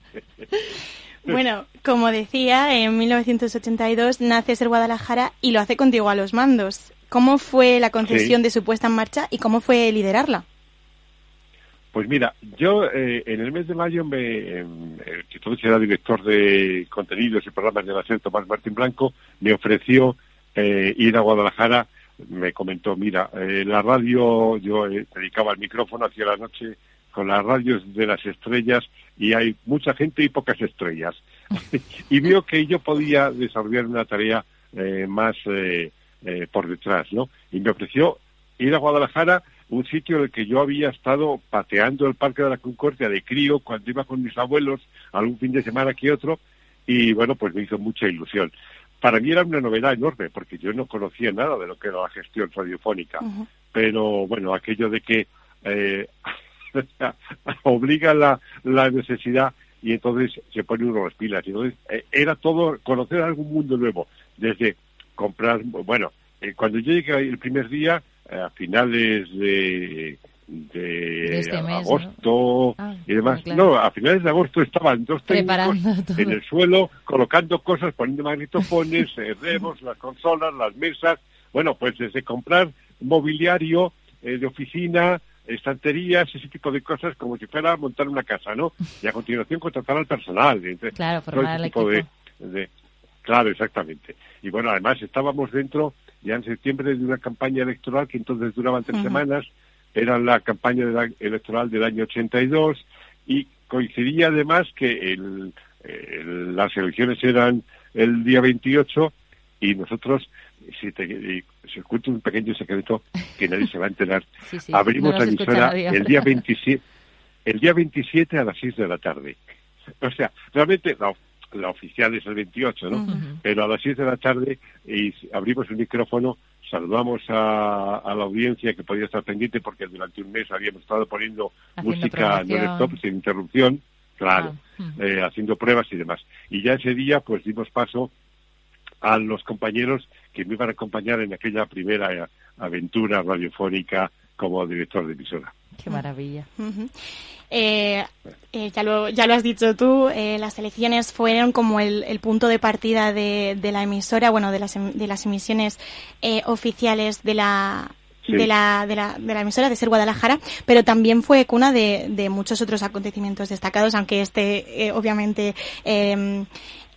M: Bueno, como decía, en 1982 nace Ser Guadalajara y lo hace contigo a los mandos. ¿Cómo fue la concesión de su puesta en marcha y cómo fue liderarla?
B: Pues mira, yo eh, en el mes de mayo, me, el que entonces era director de contenidos y programas de la SER, Tomás Martín Blanco, me ofreció eh, ir a Guadalajara. Me comentó, mira, eh, la radio, yo dedicaba el micrófono hacia la noche con las radios de las estrellas y hay mucha gente y pocas estrellas. y vio que yo podía desarrollar una tarea eh, más eh, eh, por detrás, ¿no? Y me ofreció ir a Guadalajara, un sitio en el que yo había estado pateando el Parque de la Concordia de crío cuando iba con mis abuelos algún fin de semana que otro, y bueno, pues me hizo mucha ilusión. Para mí era una novedad enorme, porque yo no conocía nada de lo que era la gestión radiofónica, pero bueno, aquello de que obliga la, la necesidad y entonces se pone uno las pilas. Y entonces eh, era todo conocer algún mundo nuevo, desde comprar, bueno, eh, cuando yo llegué el primer día, eh, a finales de, de,
L: este
B: agosto
L: ah,
B: y demás, no, a finales de agosto estaban dos técnicos en el suelo colocando cosas, poniendo magnetofones, demos, las consolas, las mesas, bueno, pues desde comprar mobiliario de oficina, estanterías, ese tipo de cosas, como si fuera montar una casa, ¿no? Y a continuación contratar al personal.
L: claro, formar el equipo.
B: De, claro, exactamente. Y bueno, además estábamos dentro ya en septiembre de una campaña electoral que entonces duraba tres semanas, era la campaña electoral del año 82 y coincidía además que el, las elecciones eran el día 28 y nosotros si te si cuento un pequeño secreto que nadie se va a enterar, abrimos la emisora el día 27 el día 27 a las 6 de la tarde. O sea, realmente la, la oficial es el 28, ¿no? Pero a las 6 de la tarde y abrimos el micrófono, saludamos a, a, la audiencia que podía estar pendiente porque durante un mes habíamos estado poniendo música no stop sin interrupción, claro, ah, eh, haciendo pruebas y demás. Y ya ese día pues dimos paso a los compañeros que me iban a acompañar en aquella primera aventura radiofónica como director de emisora.
L: Qué maravilla.
M: Eh, eh, ya, lo, ya lo has dicho tú, eh, las elecciones fueron como el, punto de partida de, la emisora, bueno, de las, em, de las emisiones oficiales de la, de, la, de, la, de la emisora de Ser Guadalajara, pero también fue cuna de, de muchos otros acontecimientos destacados, aunque este, obviamente, em,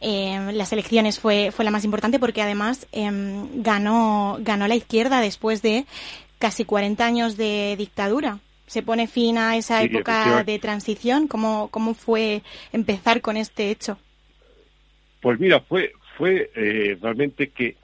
M: em, las elecciones fue, fue la más importante porque además ganó, ganó la izquierda después de casi 40 años de dictadura se pone fin a esa época de transición? ¿Cómo, ¿Cómo fue empezar con este hecho?
B: Pues mira, fue, fue eh, realmente que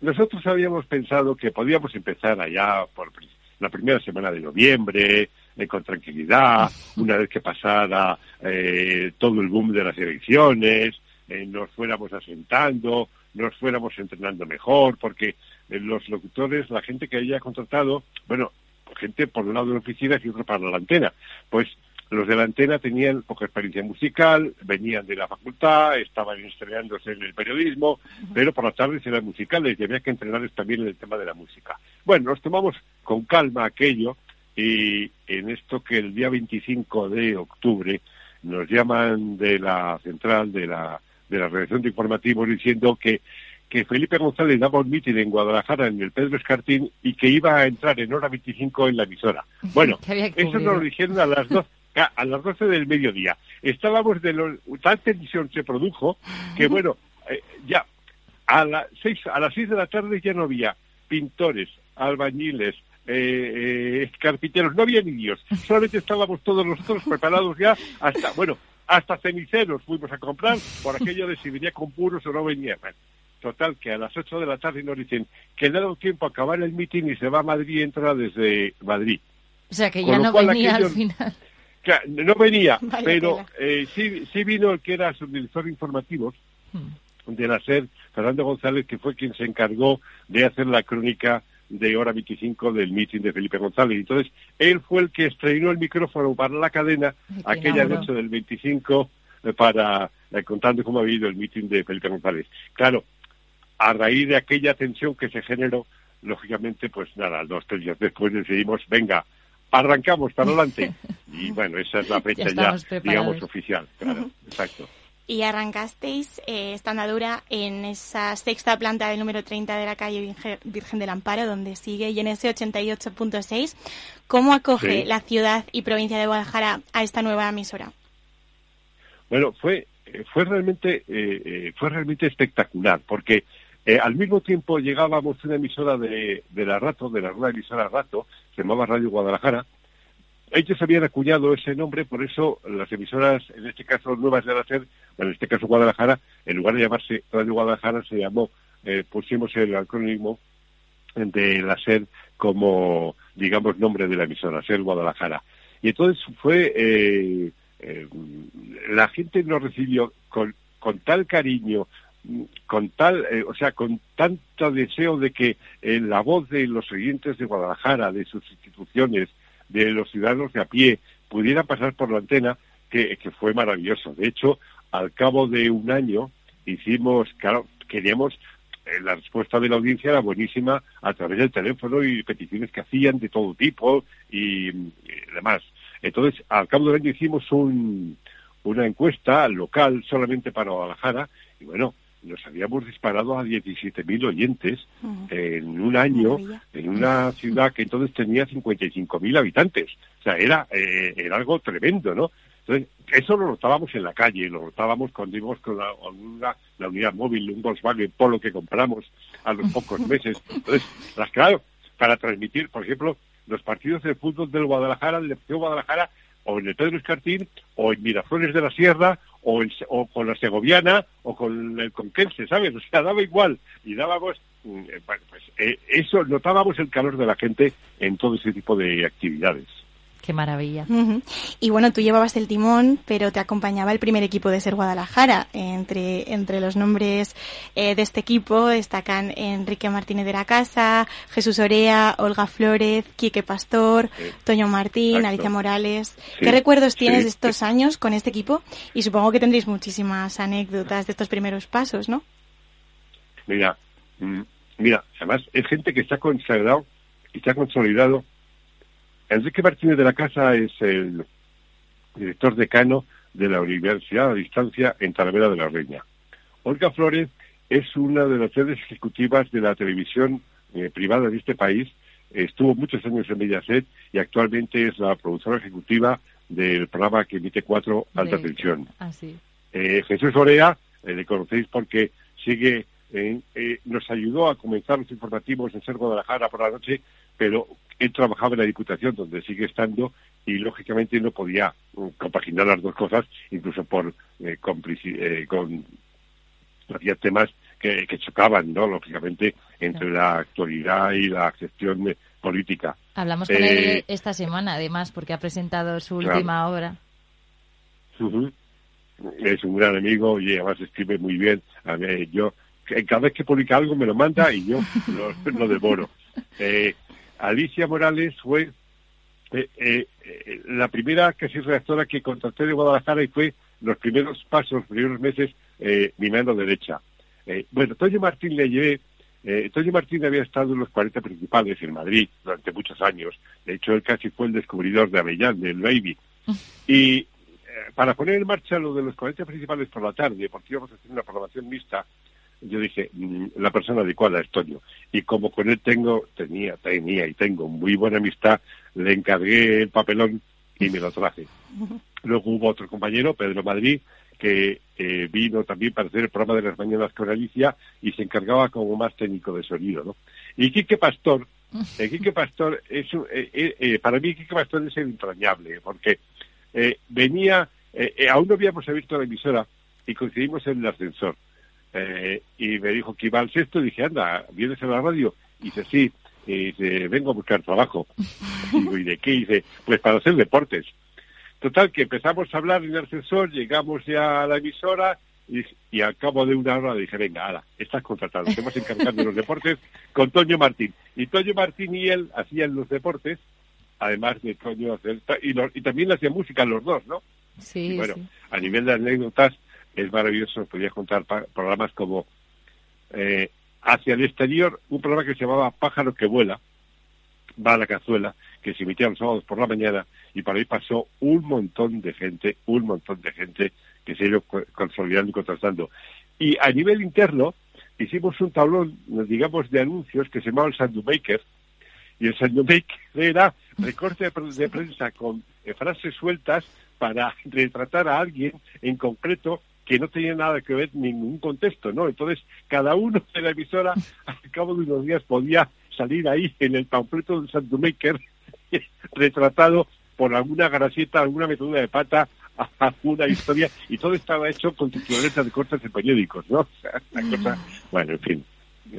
B: nosotros habíamos pensado que podíamos empezar allá por la primera semana de noviembre, eh, con tranquilidad, una vez que pasara eh, todo el boom de las elecciones, nos fuéramos asentando, nos fuéramos entrenando mejor, porque los locutores, la gente que haya contratado, bueno, gente por un lado de la oficina y otro para la antena. Pues los de la antena tenían poca experiencia musical, venían de la facultad, estaban estrenándose en el periodismo, pero por las tardes eran musicales y había que entrenarles también en el tema de la música. Bueno, nos tomamos con calma aquello y en esto que el día 25 de octubre nos llaman de la central de la, de la redacción de informativos diciendo que que Felipe González daba un mitin en Guadalajara, en el Pedro Escartín, y que iba a entrar en hora 25 en la emisora. Bueno, eso nos lo dijeron a las dos a las 12 del mediodía. Estábamos de los... Tal tensión se produjo que, bueno, eh, ya a, las seis, a las 6 de la tarde ya no había pintores, albañiles, eh, eh, carpinteros, no había ni Dios. Solamente estábamos todos nosotros preparados ya hasta, bueno, hasta ceniceros fuimos a comprar por aquello de si venía con puros o no venía. Total, que a las 8 de la tarde nos dicen que le ha dado tiempo a acabar el mitin y se va a Madrid y entra desde Madrid.
L: O sea, que ya no venía al final.
B: no venía, pero eh, sí, sí vino el que era subdirector de informativos hmm. de la SER, Fernando González, que fue quien se encargó de hacer la crónica de hora 25 del mitin de Felipe González. Entonces, él fue el que estrenó el micrófono para la cadena aquella noche del 25 eh, para eh, contando cómo había ido el mitin de Felipe González. Claro, a raíz de aquella tensión que se generó, lógicamente, pues nada, dos, tres días después decidimos, venga, arrancamos para adelante. Y bueno, esa es la fecha ya, digamos, oficial, claro, exacto.
M: Y arrancasteis eh, esta andadura en esa sexta planta del número 30 de la calle Virgen del Amparo, donde sigue, y en ese 88.6. ¿Cómo acoge la ciudad y provincia de Guadalajara a esta nueva emisora?
B: Bueno, fue, fue, realmente, eh, eh, fue realmente espectacular, porque eh, al mismo tiempo llegábamos a una emisora de, la Rato, de la nueva emisora Rato, se llamaba Radio Guadalajara. Ellos habían acuñado ese nombre, por eso las emisoras, en este caso nuevas de la SER, en este caso Guadalajara, en lugar de llamarse Radio Guadalajara, se llamó, eh, pusimos el acrónimo de la SER como, digamos, nombre de la emisora, SER Guadalajara. Y entonces fue, eh, la gente nos recibió con, con tal cariño, con tal, eh, o sea, con tanto deseo de que eh, la voz de los oyentes de Guadalajara, de sus instituciones, de los ciudadanos de a pie, pudiera pasar por la antena, que, fue maravilloso. De hecho, al cabo de un año hicimos, claro, queríamos, eh, la respuesta de la audiencia era buenísima a través del teléfono y peticiones que hacían de todo tipo y, y demás. Entonces, al cabo del año hicimos un, una encuesta local solamente para Guadalajara y bueno, nos habíamos disparado a 17.000 oyentes en un año en una ciudad que entonces tenía 55.000 habitantes. O sea, era, eh, era algo tremendo, ¿no? Entonces, eso lo notábamos en la calle, lo notábamos cuando íbamos con la, la unidad móvil, un Volkswagen Polo que compramos a los pocos meses. Entonces, las, claro, para transmitir, por ejemplo, los partidos de fútbol del Guadalajara, del Deportivo Guadalajara, o en el Pedro Escartín, o en Miraflores de la Sierra, o, con la Segoviana, o con el Conquense, ¿sabes? O sea, daba igual. Y dábamos, mm, eh, bueno, pues eh, eso, notábamos el calor de la gente en todo ese tipo de actividades.
L: Qué maravilla.
M: Y bueno, tú llevabas el timón, pero te acompañaba el primer equipo de Ser Guadalajara. Entre, entre los nombres eh, de este equipo destacan Enrique Martínez de la Casa, Jesús Orea, Olga Flores, Quique Pastor, Toño Martín, Alicia Morales. ¿Qué recuerdos tienes de estos años con este equipo? Y supongo que tendréis muchísimas anécdotas de estos primeros pasos, ¿no?
B: Mira, mm, mira, además es gente que está consagrado y se ha consolidado. Enrique Martínez de la Casa es el director decano de la Universidad a Distancia en Talavera de la Reina. Olga Flores es una de las redes ejecutivas de la televisión eh, privada de este país. Estuvo muchos años en Mediaset y actualmente es la productora ejecutiva del programa que emite cuatro Alta Tensión. Eh, Jesús Orea, eh, le conocéis porque sigue, nos ayudó a comenzar los informativos en Ser Guadalajara por la noche, pero él trabajaba en la Diputación, donde sigue estando, y lógicamente no podía mm, compaginar las dos cosas, incluso por eh, eh, con había temas que, chocaban, ¿no? Lógicamente, entre la actualidad y la gestión política.
L: Hablamos con él eh, esta semana, además, porque ha presentado su última obra.
B: Es un gran amigo y además escribe muy bien. A yo, cada vez que publica algo me lo manda y yo lo, lo devoro. Eh, Alicia Morales fue eh, eh, eh, la primera casi redactora que contraté de Guadalajara y fue los primeros pasos, los primeros meses, mi mano derecha. bueno, Toño Martín le llevé, Toño Martín había estado en los 40 principales en Madrid durante muchos años. De hecho, él casi fue el descubridor de Avellán, del Baby. Y para poner en marcha lo de los 40 principales por la tarde, porque íbamos a hacer una programación mixta, yo dije, mm, la persona adecuada es Toño. Y como con él tengo, tenía, tenía y tengo muy buena amistad, le encargué el papelón y me lo traje. Luego hubo otro compañero, Pedro Madrid, que eh, vino también para hacer el programa de las mañanas con Alicia y se encargaba como más técnico de sonido, ¿no? Y Quique Pastor, eh, Quique Pastor es, eh, para mí Quique Pastor es el entrañable, porque venía, aún no habíamos abierto la emisora y coincidimos en el ascensor eh, y me dijo que iba al sexto y dije, anda, ¿vienes a la radio? Y dice, sí, y dice, vengo a buscar trabajo. Y digo, ¿y de qué? Y dice, pues para hacer deportes. Total, que empezamos a hablar en el ascensor, llegamos ya a la emisora y, y al cabo de una hora dije, venga, ahora, estás contratado, te vas a encargar de los deportes con Toño Martín. Y Toño Martín y él hacían los deportes, además de Toño hacer, y, y también hacían música los dos, ¿no?
L: Sí,
B: bueno, a nivel de anécdotas, es maravilloso, podía contar programas como eh, Hacia el exterior, un programa que se llamaba Pájaro que vuela, va a la cazuela, que se emitía los sábados por la mañana, y por ahí pasó un montón de gente, un montón de gente que se ha ido consolidando y contrastando. Y a nivel interno, hicimos un tablón, digamos, de anuncios que se llamaba el Sandumaker, y el Sandumaker era recorte de, prensa con eh, frases sueltas para retratar a alguien en concreto que no tenía nada que ver ningún contexto, ¿no? Entonces, cada uno de la emisora, al cabo de unos días, podía salir ahí en el panfleto de Sandumaker retratado por alguna gracieta, alguna metodura de pata, alguna historia, y todo estaba hecho con titulares de cortes de periódicos, ¿no? O sea, una cosa, bueno, en fin,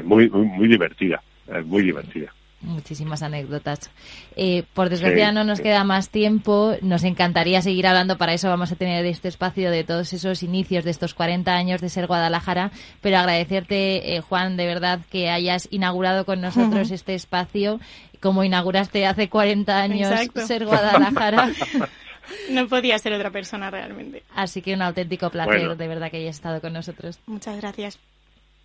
B: muy, muy, muy divertida, muy divertida
L: muchísimas anécdotas. Eh, por desgracia no nos queda más tiempo. Nos encantaría seguir hablando. Para eso vamos a tener este espacio de todos esos inicios de estos 40 años de ser Guadalajara. Pero agradecerte, eh, Juan, de verdad que hayas inaugurado con nosotros este espacio, como inauguraste hace 40 años ser Guadalajara.
M: No podía ser otra persona realmente.
L: Así que un auténtico placer, de verdad, que hayas estado con nosotros.
M: Muchas gracias.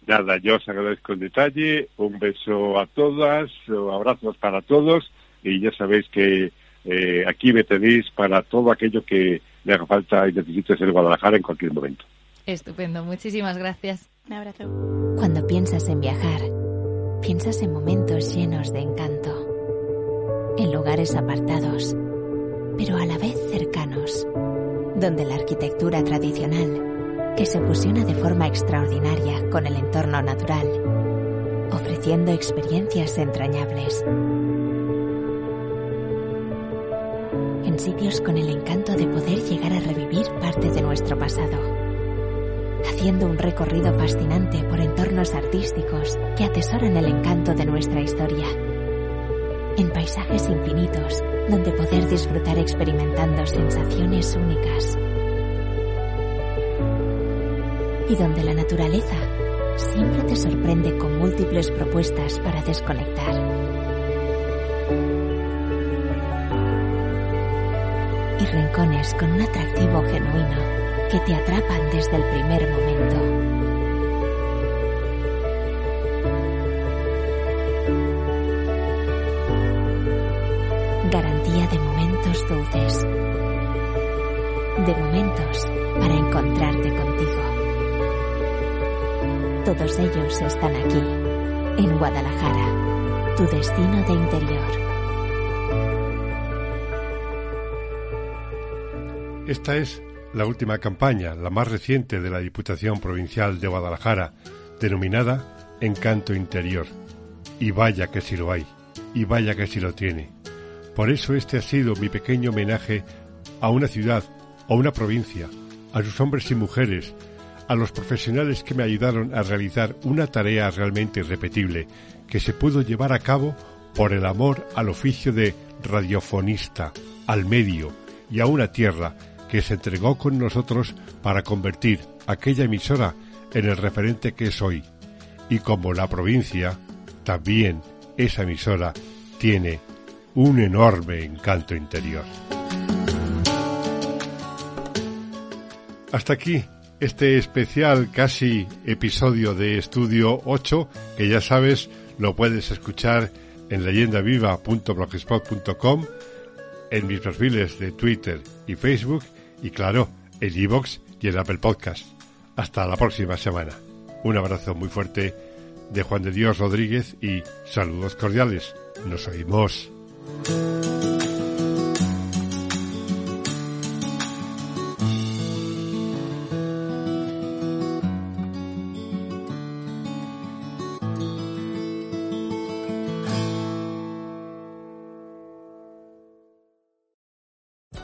B: Nada, yo os agradezco el detalle, un beso a todas, abrazos para todos y ya sabéis que eh, aquí me tenéis para todo aquello que le haga falta y necesite ser Guadalajara en cualquier momento.
L: Estupendo, muchísimas gracias.
M: Un abrazo.
K: Cuando piensas en viajar, piensas en momentos llenos de encanto, en lugares apartados, pero a la vez cercanos, donde la arquitectura tradicional que se fusiona de forma extraordinaria con el entorno natural, ofreciendo experiencias entrañables. En sitios con el encanto de poder llegar a revivir parte de nuestro pasado, haciendo un recorrido fascinante por entornos artísticos que atesoran el encanto de nuestra historia. En paisajes infinitos, donde poder disfrutar experimentando sensaciones únicas y donde la naturaleza siempre te sorprende con múltiples propuestas para desconectar. Y rincones con un atractivo genuino que te atrapan desde el primer momento. dulces, de momentos para encontrarte contigo. Todos ellos están aquí, en Guadalajara, tu destino de interior.
B: Esta es la última campaña, la más reciente de la Diputación Provincial de Guadalajara, denominada Encanto Interior. Y vaya que si lo hay, y vaya que si lo tiene. Por eso este ha sido mi pequeño homenaje a una ciudad, a una provincia, a sus hombres y mujeres, a los profesionales que me ayudaron a realizar una tarea realmente irrepetible que se pudo llevar a cabo por el amor al oficio de radiofonista, al medio y a una tierra que se entregó con nosotros para convertir aquella emisora en el referente que es hoy. Y como la provincia, también esa emisora tiene un enorme encanto interior. Hasta aquí este especial casi episodio de Estudio 8, que ya sabes lo puedes escuchar en leyendaviva.blogspot.com, en mis perfiles de Twitter y Facebook y claro, en iVoox y en Apple Podcast. Hasta la próxima semana. Un abrazo muy fuerte de Juan de Dios Rodríguez y saludos cordiales. Nos oímos.